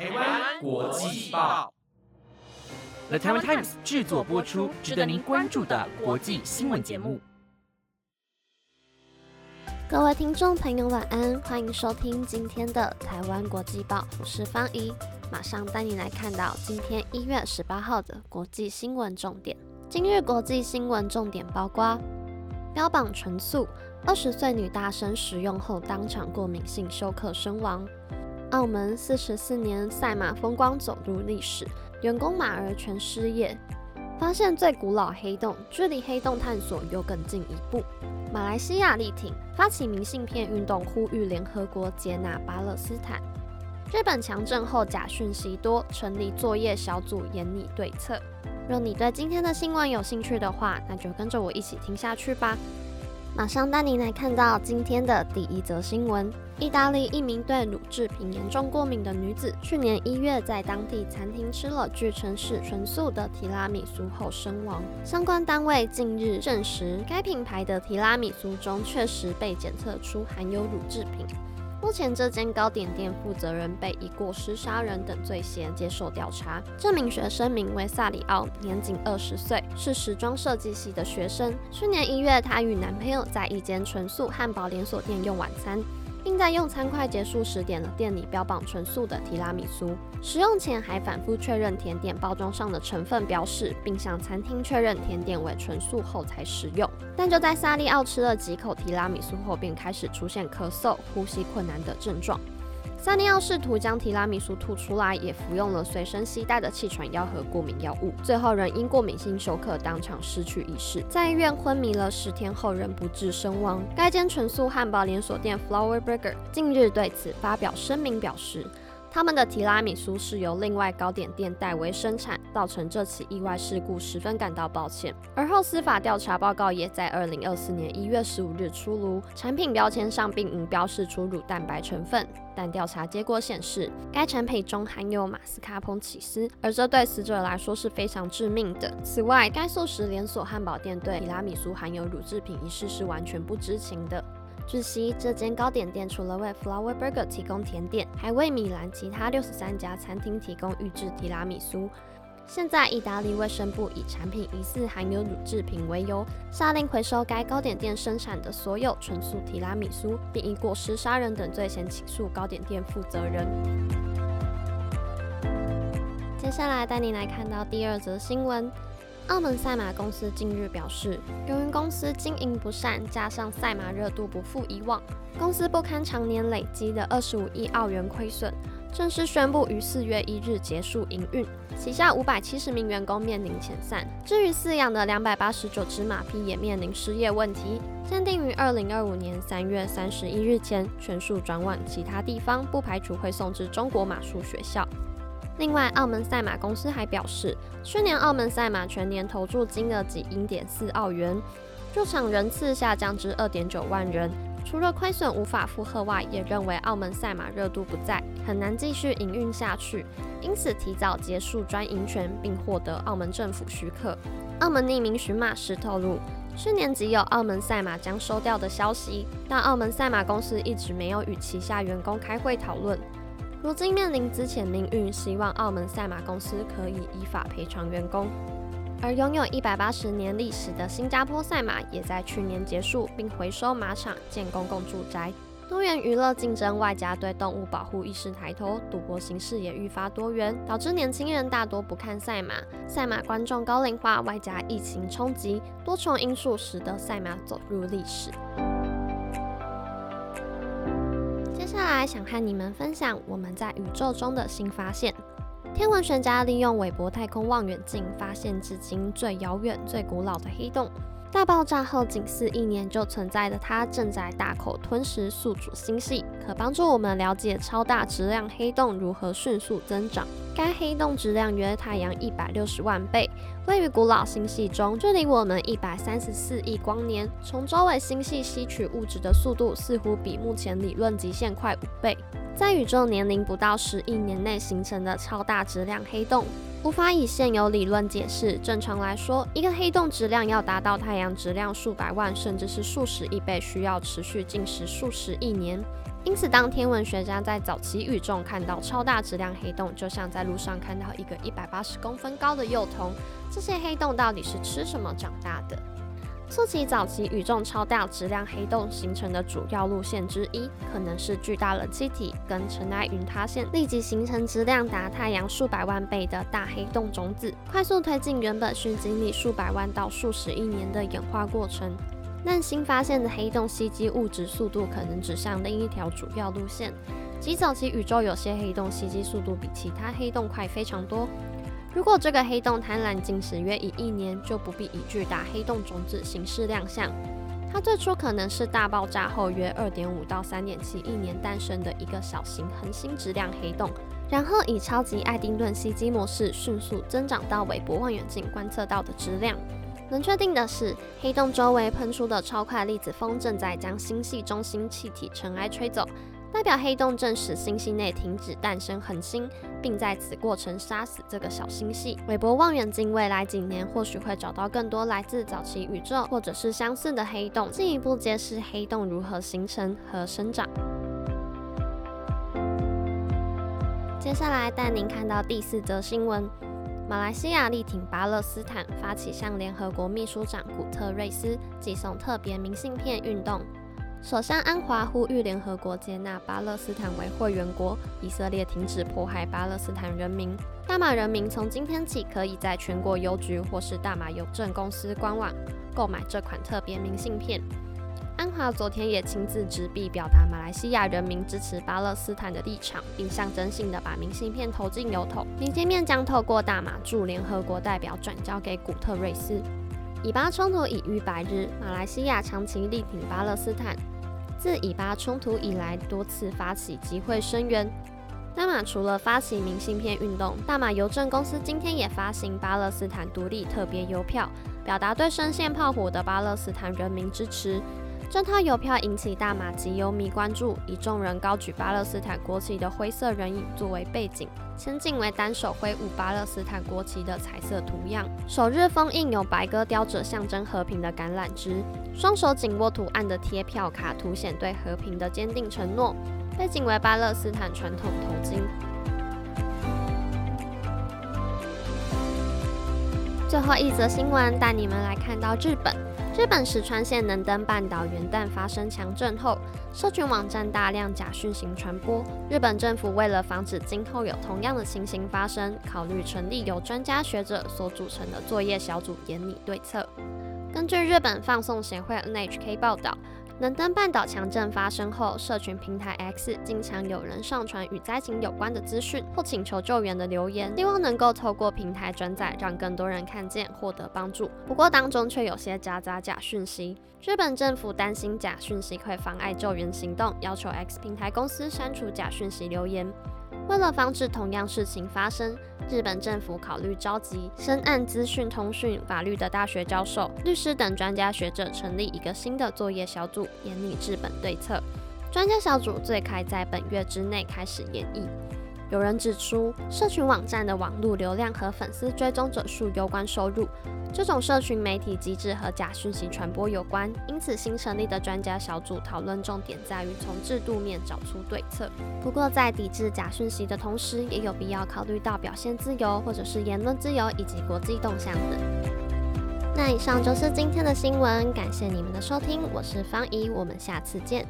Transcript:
台湾国际报，The Taiwan Times 制作播出，值得您关注的国际新闻节目。各位听众朋友，晚安，欢迎收听今天的台湾国际报，我是方怡，马上带你来看到今天一月十八号的国际新闻重点。今日国际新闻重点包括：标榜纯素，二十岁女大生食用后当场过敏性休克身亡；澳门四十四年赛马风光走入历史，员工马儿全失业；发现最古老黑洞，距离黑洞探索又更进一步；马来西亚力挺发起明信片运动，呼吁联合国接纳巴勒斯坦；日本强震后假讯息多，成立作业小组研拟对策。若你对今天的新闻有兴趣的话，那就跟着我一起听下去吧。马上带您来看到今天的第一则新闻：意大利一名对乳制品严重过敏的女子，去年一月在当地餐厅吃了据称是纯素的提拉米苏后身亡。相关单位近日证实，该品牌的提拉米苏中确实被检测出含有乳制品。目前，这间糕点店负责人被以过失杀人等罪嫌接受调查。这名学生名为萨里奥，年仅二十岁，是时装设计系的学生。去年一月，她与男朋友在一间纯素汉堡连锁店用晚餐。并在用餐快结束时点了店里标榜纯素的提拉米苏，食用前还反复确认甜点包装上的成分标示，并向餐厅确认甜点为纯素后才食用。但就在萨利奥吃了几口提拉米苏后，便开始出现咳嗽、呼吸困难的症状。萨利奥试图将提拉米苏吐出来，也服用了随身携带的气喘药和过敏药物，最后仍因过敏性休克当场失去意识，在医院昏迷了十天后仍不治身亡。该间纯素汉堡连锁店 Flower Burger 近日对此发表声明表示。他们的提拉米苏是由另外糕点店代为生产，造成这起意外事故，十分感到抱歉。而后司法调查报告也在二零二四年一月十五日出炉，产品标签上并无标示出乳蛋白成分，但调查结果显示，该产品中含有马斯卡彭起司，而这对死者来说是非常致命的。此外，该素食连锁汉堡店对提拉米苏含有乳制品一事是完全不知情的。据悉，这间糕点店除了为 Flower Burger 提供甜点，还为米兰其他六十三家餐厅提供预制提拉米苏。现在，意大利卫生部以产品疑似含有乳制品为由，下令回收该糕点店生产的所有纯素提拉米苏，并以过失杀人等罪嫌起诉糕点店负责人。接下来带你来看到第二则新闻。澳门赛马公司近日表示，由于公司经营不善，加上赛马热度不复以往，公司不堪常年累积的二十五亿澳元亏损，正式宣布于四月一日结束营运。旗下五百七十名员工面临遣散，至于饲养的两百八十九只马匹也面临失业问题，暂定于二零二五年三月三十一日前全数转往其他地方，不排除会送至中国马术学校。另外，澳门赛马公司还表示，去年澳门赛马全年投注金额仅零点四澳元，入场人次下降至二点九万人。除了亏损无法负荷外，也认为澳门赛马热度不在，很难继续营运下去，因此提早结束专营权，并获得澳门政府许可。澳门匿名寻马师透露，去年即有澳门赛马将收掉的消息，但澳门赛马公司一直没有与旗下员工开会讨论。如今面临资遣命运，希望澳门赛马公司可以依法赔偿员工。而拥有一百八十年历史的新加坡赛马也在去年结束，并回收马场建公共住宅。多元娱乐竞争外加对动物保护意识抬头，赌博形式也愈发多元，导致年轻人大多不看赛马。赛马观众高龄化，外加疫情冲击，多重因素使得赛马走入历史。接下来想和你们分享我们在宇宙中的新发现。天文学家利用韦伯太空望远镜发现至今最遥远、最古老的黑洞。大爆炸后仅四亿年就存在的它，正在大口吞食宿主星系，可帮助我们了解超大质量黑洞如何迅速增长。该黑洞质量约太阳一百六十万倍，位于古老星系中，距离我们一百三十四亿光年。从周围星系吸取物质的速度，似乎比目前理论极限快五倍。在宇宙年龄不到十亿年内形成的超大质量黑洞。无法以现有理论解释。正常来说，一个黑洞质量要达到太阳质量数百万甚至是数十亿倍，需要持续进食数十亿年。因此，当天文学家在早期宇宙看到超大质量黑洞，就像在路上看到一个一百八十公分高的幼童。这些黑洞到底是吃什么长大的？促起早期宇宙超大质量黑洞形成的主要路线之一，可能是巨大冷气体跟尘埃云塌陷，立即形成质量达太阳数百万倍的大黑洞种子，快速推进原本需经历数百万到数十亿年的演化过程。但新发现的黑洞吸积物质速度可能指向另一条主要路线，即早期宇宙有些黑洞吸积速度比其他黑洞快非常多。如果这个黑洞贪婪进食约一亿年，就不必以巨大黑洞种子形式亮相。它最初可能是大爆炸后约二点五到三点七亿年诞生的一个小型恒星质量黑洞，然后以超级爱丁顿吸积模式迅速增长到韦伯望远镜观测到的质量。能确定的是，黑洞周围喷出的超快粒子风正在将星系中心气体尘埃吹走。代表黑洞正使星系内停止诞生恒星，并在此过程杀死这个小星系。韦伯望远镜未来几年或许会找到更多来自早期宇宙或者是相似的黑洞，进一步揭示黑洞如何形成和生长。接下来带您看到第四则新闻：马来西亚力挺巴勒斯坦，发起向联合国秘书长古特瑞斯寄送特别明信片运动。首相安华呼吁联合国接纳巴勒斯坦为会员国，以色列停止迫害巴勒斯坦人民。大马人民从今天起可以在全国邮局或是大马邮政公司官网购买这款特别明信片。安华昨天也亲自执笔表达马来西亚人民支持巴勒斯坦的立场，并象征性的把明信片投进邮筒。明信片将透过大马驻联合国代表转交给古特瑞斯。以巴冲突已逾百日，马来西亚长期力挺巴勒斯坦。自以巴冲突以来，多次发起集会声援。大马除了发起明信片运动，大马邮政公司今天也发行巴勒斯坦独立特别邮票，表达对深陷炮火的巴勒斯坦人民支持。这套邮票引起大马及邮迷关注，以众人高举巴勒斯坦国旗的灰色人影作为背景，前景为单手挥舞巴勒斯坦国旗的彩色图样，首日封印有白鸽叼着象征和平的橄榄枝，双手紧握图案的贴票卡凸显对和平的坚定承诺，背景为巴勒斯坦传统头巾。最后一则新闻带你们来看到日本。日本石川县能登半岛元旦发生强震后，社群网站大量假讯息传播。日本政府为了防止今后有同样的情形发生，考虑成立由专家学者所组成的作业小组，严拟对策。根据日本放送协会 NHK 报道。能登半岛强震发生后，社群平台 X 经常有人上传与灾情有关的资讯或请求救援的留言，希望能够透过平台转载，让更多人看见，获得帮助。不过当中却有些夹杂假讯息。日本政府担心假讯息会妨碍救援行动，要求 X 平台公司删除假讯息留言。为了防止同样事情发生，日本政府考虑召集深谙资讯通讯法律的大学教授、律师等专家学者，成立一个新的作业小组，研拟治本对策。专家小组最快在本月之内开始研议。有人指出，社群网站的网络流量和粉丝追踪者数攸关收入。这种社群媒体机制和假讯息传播有关，因此新成立的专家小组讨论重点在于从制度面找出对策。不过，在抵制假讯息的同时，也有必要考虑到表现自由或者是言论自由以及国际动向等。那以上就是今天的新闻，感谢你们的收听，我是方怡，我们下次见。